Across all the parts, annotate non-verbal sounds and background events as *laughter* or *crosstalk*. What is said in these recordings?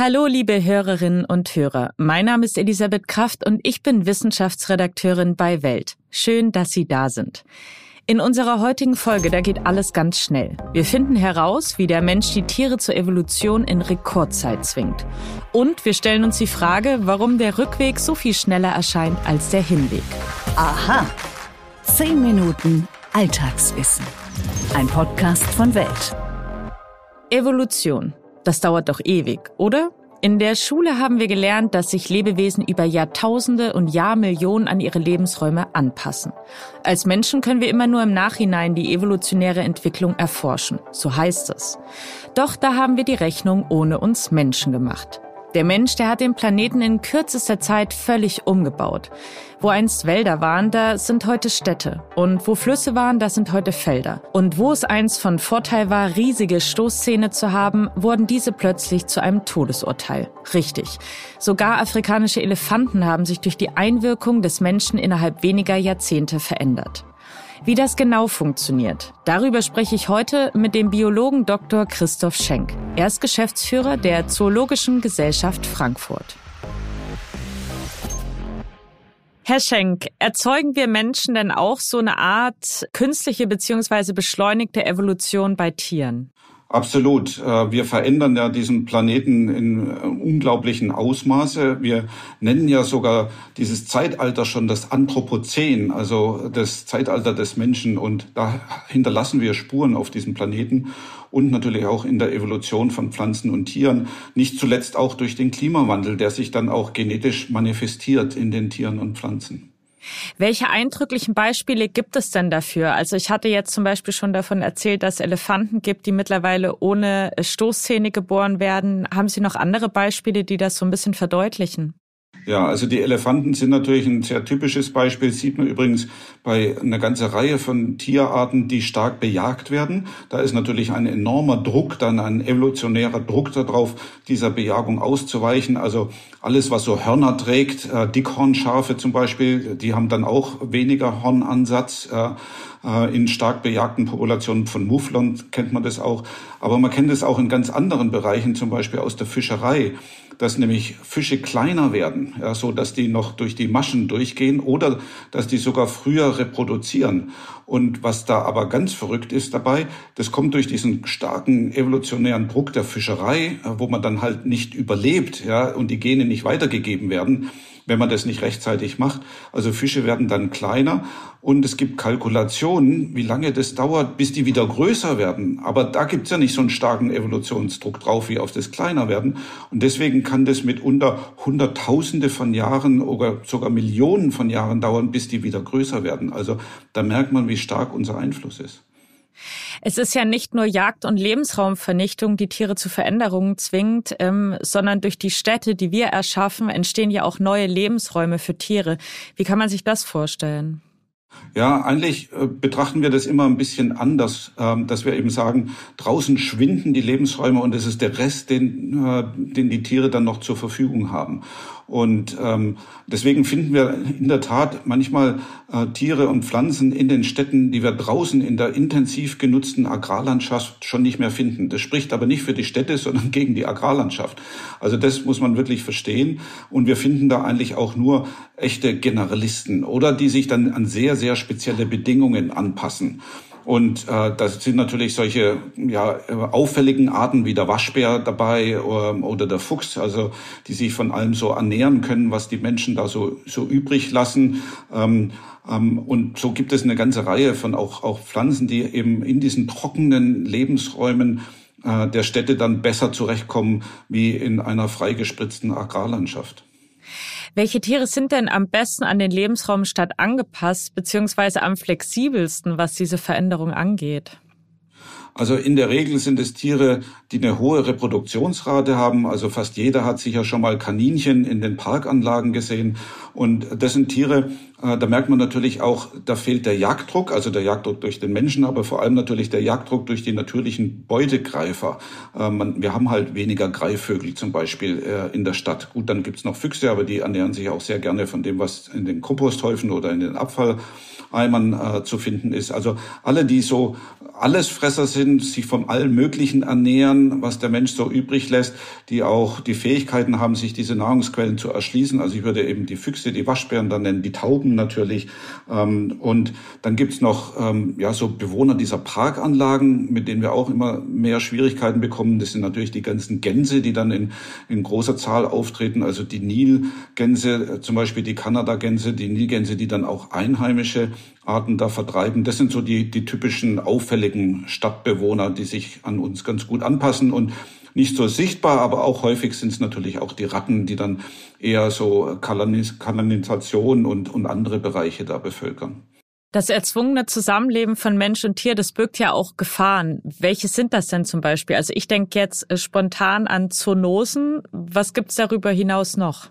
Hallo, liebe Hörerinnen und Hörer. Mein Name ist Elisabeth Kraft und ich bin Wissenschaftsredakteurin bei Welt. Schön, dass Sie da sind. In unserer heutigen Folge, da geht alles ganz schnell. Wir finden heraus, wie der Mensch die Tiere zur Evolution in Rekordzeit zwingt. Und wir stellen uns die Frage, warum der Rückweg so viel schneller erscheint als der Hinweg. Aha. Zehn Minuten Alltagswissen. Ein Podcast von Welt. Evolution. Das dauert doch ewig, oder? In der Schule haben wir gelernt, dass sich Lebewesen über Jahrtausende und Jahrmillionen an ihre Lebensräume anpassen. Als Menschen können wir immer nur im Nachhinein die evolutionäre Entwicklung erforschen, so heißt es. Doch da haben wir die Rechnung ohne uns Menschen gemacht. Der Mensch, der hat den Planeten in kürzester Zeit völlig umgebaut. Wo einst Wälder waren, da sind heute Städte. Und wo Flüsse waren, da sind heute Felder. Und wo es einst von Vorteil war, riesige Stoßzähne zu haben, wurden diese plötzlich zu einem Todesurteil. Richtig. Sogar afrikanische Elefanten haben sich durch die Einwirkung des Menschen innerhalb weniger Jahrzehnte verändert. Wie das genau funktioniert, darüber spreche ich heute mit dem Biologen Dr. Christoph Schenk. Er ist Geschäftsführer der Zoologischen Gesellschaft Frankfurt. Herr Schenk, erzeugen wir Menschen denn auch so eine Art künstliche bzw. beschleunigte Evolution bei Tieren? Absolut. Äh, wir verändern ja diesen Planeten in äh, unglaublichen Ausmaße. Wir nennen ja sogar dieses Zeitalter schon das Anthropozän, also das Zeitalter des Menschen. Und da hinterlassen wir Spuren auf diesem Planeten und natürlich auch in der Evolution von Pflanzen und Tieren. Nicht zuletzt auch durch den Klimawandel, der sich dann auch genetisch manifestiert in den Tieren und Pflanzen. Welche eindrücklichen Beispiele gibt es denn dafür? Also ich hatte jetzt zum Beispiel schon davon erzählt, dass es Elefanten gibt, die mittlerweile ohne Stoßzähne geboren werden. Haben Sie noch andere Beispiele, die das so ein bisschen verdeutlichen? Ja, also die Elefanten sind natürlich ein sehr typisches Beispiel. Sieht man übrigens bei einer ganzen Reihe von Tierarten, die stark bejagt werden. Da ist natürlich ein enormer Druck, dann ein evolutionärer Druck darauf, dieser Bejagung auszuweichen. Also alles, was so Hörner trägt, äh, Dickhornschafe zum Beispiel, die haben dann auch weniger Hornansatz. Äh, in stark bejagten Populationen von Mufflern kennt man das auch. Aber man kennt es auch in ganz anderen Bereichen, zum Beispiel aus der Fischerei dass nämlich Fische kleiner werden, ja, so dass die noch durch die Maschen durchgehen oder dass die sogar früher reproduzieren. Und was da aber ganz verrückt ist dabei, das kommt durch diesen starken evolutionären Druck der Fischerei, wo man dann halt nicht überlebt, ja, und die Gene nicht weitergegeben werden wenn man das nicht rechtzeitig macht. Also Fische werden dann kleiner und es gibt Kalkulationen, wie lange das dauert, bis die wieder größer werden. Aber da gibt's ja nicht so einen starken Evolutionsdruck drauf wie auf das kleiner werden. Und deswegen kann das mitunter Hunderttausende von Jahren oder sogar Millionen von Jahren dauern, bis die wieder größer werden. Also da merkt man, wie stark unser Einfluss ist. Es ist ja nicht nur Jagd und Lebensraumvernichtung, die Tiere zu Veränderungen zwingt, ähm, sondern durch die Städte, die wir erschaffen, entstehen ja auch neue Lebensräume für Tiere. Wie kann man sich das vorstellen? Ja, eigentlich äh, betrachten wir das immer ein bisschen anders, ähm, dass wir eben sagen, draußen schwinden die Lebensräume und es ist der Rest, den, äh, den die Tiere dann noch zur Verfügung haben. Und ähm, deswegen finden wir in der Tat manchmal äh, Tiere und Pflanzen in den Städten, die wir draußen in der intensiv genutzten Agrarlandschaft schon nicht mehr finden. Das spricht aber nicht für die Städte, sondern *laughs* gegen die Agrarlandschaft. Also das muss man wirklich verstehen. Und wir finden da eigentlich auch nur echte Generalisten oder die sich dann an sehr, sehr spezielle Bedingungen anpassen. Und äh, da sind natürlich solche ja, auffälligen Arten wie der Waschbär dabei oder, ähm, oder der Fuchs, also die sich von allem so ernähren können, was die Menschen da so, so übrig lassen. Ähm, ähm, und so gibt es eine ganze Reihe von auch, auch Pflanzen, die eben in diesen trockenen Lebensräumen äh, der Städte dann besser zurechtkommen wie in einer freigespritzten Agrarlandschaft. Welche Tiere sind denn am besten an den Lebensraum Stadt angepasst, beziehungsweise am flexibelsten, was diese Veränderung angeht? Also in der Regel sind es Tiere, die eine hohe Reproduktionsrate haben. Also fast jeder hat sicher schon mal Kaninchen in den Parkanlagen gesehen. Und das sind Tiere, da merkt man natürlich auch, da fehlt der Jagddruck, also der Jagddruck durch den Menschen, aber vor allem natürlich der Jagddruck durch die natürlichen Beutegreifer. Äh, wir haben halt weniger Greifvögel zum Beispiel äh, in der Stadt. Gut, dann gibt's noch Füchse, aber die ernähren sich auch sehr gerne von dem, was in den Komposthäufen oder in den Abfalleimern zu finden ist. Also alle, die so Allesfresser sind, sich von allem Möglichen ernähren, was der Mensch so übrig lässt, die auch die Fähigkeiten haben, sich diese Nahrungsquellen zu erschließen. Also ich würde eben die Füchse, die Waschbären dann nennen, die Tauben natürlich. Ähm, und dann gibt's noch ähm, ja so Bewohner dieser Parkanlagen, mit denen wir auch immer mehr Schwierigkeiten bekommen. Das sind natürlich die ganzen Gänse, die dann in, in großer Zahl auftreten. Also die Nilgänse, äh, zum Beispiel die Kanadagänse, die Nilgänse, die dann auch einheimische Arten da vertreiben. Das sind so die, die typischen auffälligen Stadtbewohner, die sich an uns ganz gut anpassen und nicht so sichtbar, aber auch häufig sind es natürlich auch die Ratten, die dann eher so Kanalisation und, und andere Bereiche da bevölkern. Das erzwungene Zusammenleben von Mensch und Tier, das birgt ja auch Gefahren. Welche sind das denn zum Beispiel? Also ich denke jetzt äh, spontan an Zoonosen. Was gibt's darüber hinaus noch?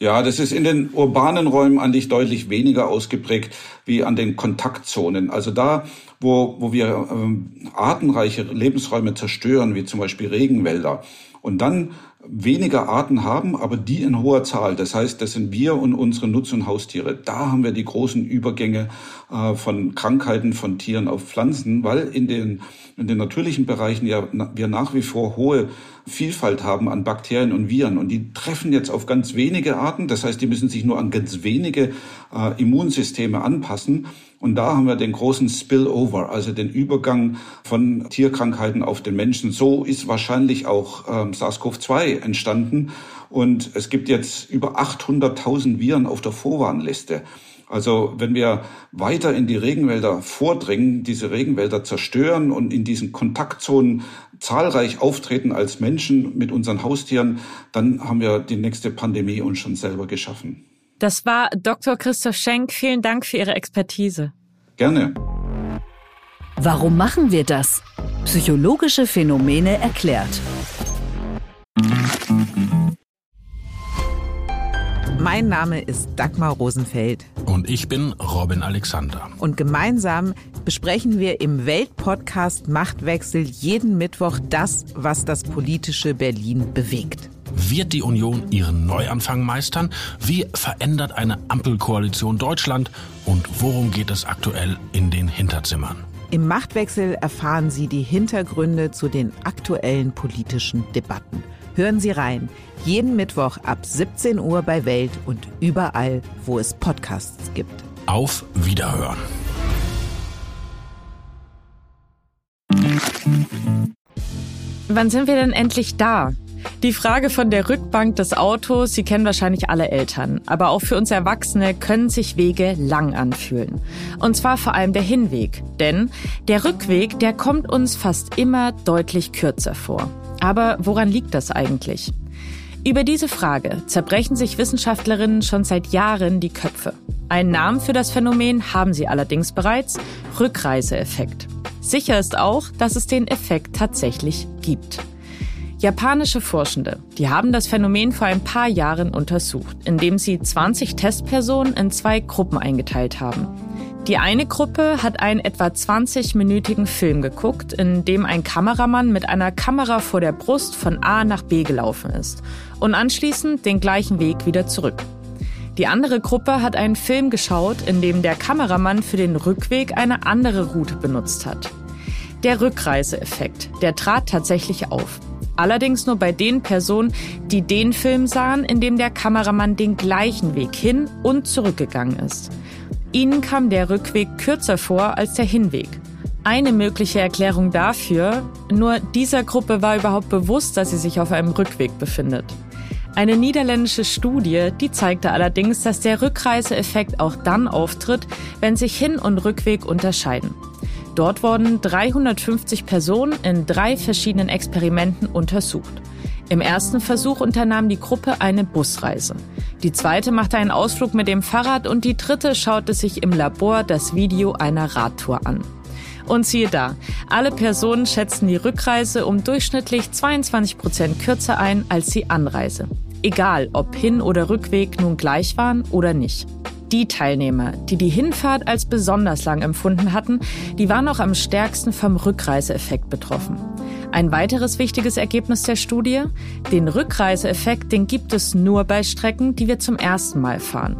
Ja, das ist in den urbanen Räumen eigentlich deutlich weniger ausgeprägt wie an den Kontaktzonen. Also da, wo, wo wir ähm, artenreiche Lebensräume zerstören, wie zum Beispiel Regenwälder, und dann weniger Arten haben, aber die in hoher Zahl. Das heißt, das sind wir und unsere Nutz- und Haustiere. Da haben wir die großen Übergänge äh, von Krankheiten von Tieren auf Pflanzen, weil in den, in den natürlichen Bereichen ja wir nach wie vor hohe Vielfalt haben an Bakterien und Viren. Und die treffen jetzt auf ganz wenige Arten. Das heißt, die müssen sich nur an ganz wenige äh, Immunsysteme anpassen. Und da haben wir den großen Spillover, also den Übergang von Tierkrankheiten auf den Menschen. So ist wahrscheinlich auch ähm, SARS-CoV-2 entstanden. Und es gibt jetzt über 800.000 Viren auf der Vorwarnliste. Also wenn wir weiter in die Regenwälder vordringen, diese Regenwälder zerstören und in diesen Kontaktzonen zahlreich auftreten als Menschen mit unseren Haustieren, dann haben wir die nächste Pandemie uns schon selber geschaffen. Das war Dr. Christoph Schenk. Vielen Dank für Ihre Expertise. Gerne. Warum machen wir das? Psychologische Phänomene erklärt. Mein Name ist Dagmar Rosenfeld. Und ich bin Robin Alexander. Und gemeinsam besprechen wir im Weltpodcast Machtwechsel jeden Mittwoch das, was das politische Berlin bewegt. Wird die Union ihren Neuanfang meistern? Wie verändert eine Ampelkoalition Deutschland? Und worum geht es aktuell in den Hinterzimmern? Im Machtwechsel erfahren Sie die Hintergründe zu den aktuellen politischen Debatten. Hören Sie rein. Jeden Mittwoch ab 17 Uhr bei Welt und überall, wo es Podcasts gibt. Auf Wiederhören. Wann sind wir denn endlich da? Die Frage von der Rückbank des Autos, Sie kennen wahrscheinlich alle Eltern, aber auch für uns Erwachsene können sich Wege lang anfühlen. Und zwar vor allem der Hinweg, denn der Rückweg, der kommt uns fast immer deutlich kürzer vor. Aber woran liegt das eigentlich? Über diese Frage zerbrechen sich Wissenschaftlerinnen schon seit Jahren die Köpfe. Einen Namen für das Phänomen haben sie allerdings bereits, Rückreiseeffekt. Sicher ist auch, dass es den Effekt tatsächlich gibt. Japanische Forschende, die haben das Phänomen vor ein paar Jahren untersucht, indem sie 20 Testpersonen in zwei Gruppen eingeteilt haben. Die eine Gruppe hat einen etwa 20-minütigen Film geguckt, in dem ein Kameramann mit einer Kamera vor der Brust von A nach B gelaufen ist und anschließend den gleichen Weg wieder zurück. Die andere Gruppe hat einen Film geschaut, in dem der Kameramann für den Rückweg eine andere Route benutzt hat. Der Rückreiseeffekt, der trat tatsächlich auf. Allerdings nur bei den Personen, die den Film sahen, in dem der Kameramann den gleichen Weg hin und zurückgegangen ist. Ihnen kam der Rückweg kürzer vor als der Hinweg. Eine mögliche Erklärung dafür, nur dieser Gruppe war überhaupt bewusst, dass sie sich auf einem Rückweg befindet. Eine niederländische Studie, die zeigte allerdings, dass der Rückreiseeffekt auch dann auftritt, wenn sich Hin- und Rückweg unterscheiden. Dort wurden 350 Personen in drei verschiedenen Experimenten untersucht. Im ersten Versuch unternahm die Gruppe eine Busreise. Die zweite machte einen Ausflug mit dem Fahrrad und die dritte schaute sich im Labor das Video einer Radtour an. Und siehe da, alle Personen schätzten die Rückreise um durchschnittlich 22 Prozent kürzer ein als die Anreise. Egal, ob Hin- oder Rückweg nun gleich waren oder nicht. Die Teilnehmer, die die Hinfahrt als besonders lang empfunden hatten, die waren auch am stärksten vom Rückreiseeffekt betroffen. Ein weiteres wichtiges Ergebnis der Studie, den Rückreiseeffekt, den gibt es nur bei Strecken, die wir zum ersten Mal fahren.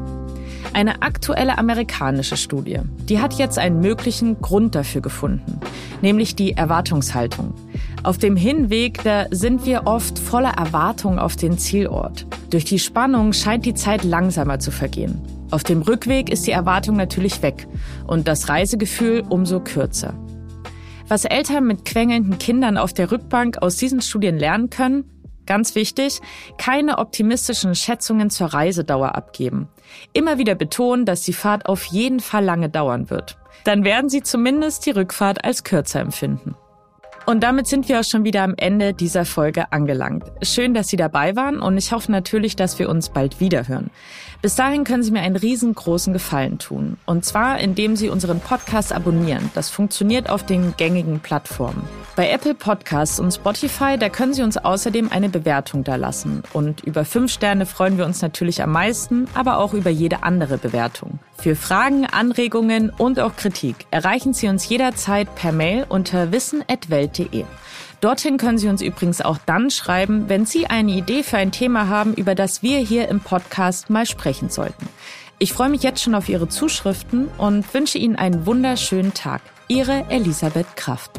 Eine aktuelle amerikanische Studie, die hat jetzt einen möglichen Grund dafür gefunden, nämlich die Erwartungshaltung. Auf dem Hinweg, da sind wir oft voller Erwartung auf den Zielort. Durch die Spannung scheint die Zeit langsamer zu vergehen. Auf dem Rückweg ist die Erwartung natürlich weg und das Reisegefühl umso kürzer. Was Eltern mit quengelnden Kindern auf der Rückbank aus diesen Studien lernen können, ganz wichtig, keine optimistischen Schätzungen zur Reisedauer abgeben. Immer wieder betonen, dass die Fahrt auf jeden Fall lange dauern wird. Dann werden Sie zumindest die Rückfahrt als kürzer empfinden. Und damit sind wir auch schon wieder am Ende dieser Folge angelangt. Schön, dass Sie dabei waren und ich hoffe natürlich, dass wir uns bald wiederhören. Bis dahin können Sie mir einen riesengroßen Gefallen tun. Und zwar, indem Sie unseren Podcast abonnieren. Das funktioniert auf den gängigen Plattformen. Bei Apple Podcasts und Spotify, da können Sie uns außerdem eine Bewertung da lassen. Und über fünf Sterne freuen wir uns natürlich am meisten, aber auch über jede andere Bewertung. Für Fragen, Anregungen und auch Kritik erreichen Sie uns jederzeit per Mail unter wissen.welt.de. Dorthin können Sie uns übrigens auch dann schreiben, wenn Sie eine Idee für ein Thema haben, über das wir hier im Podcast mal sprechen sollten. Ich freue mich jetzt schon auf Ihre Zuschriften und wünsche Ihnen einen wunderschönen Tag. Ihre Elisabeth Kraft.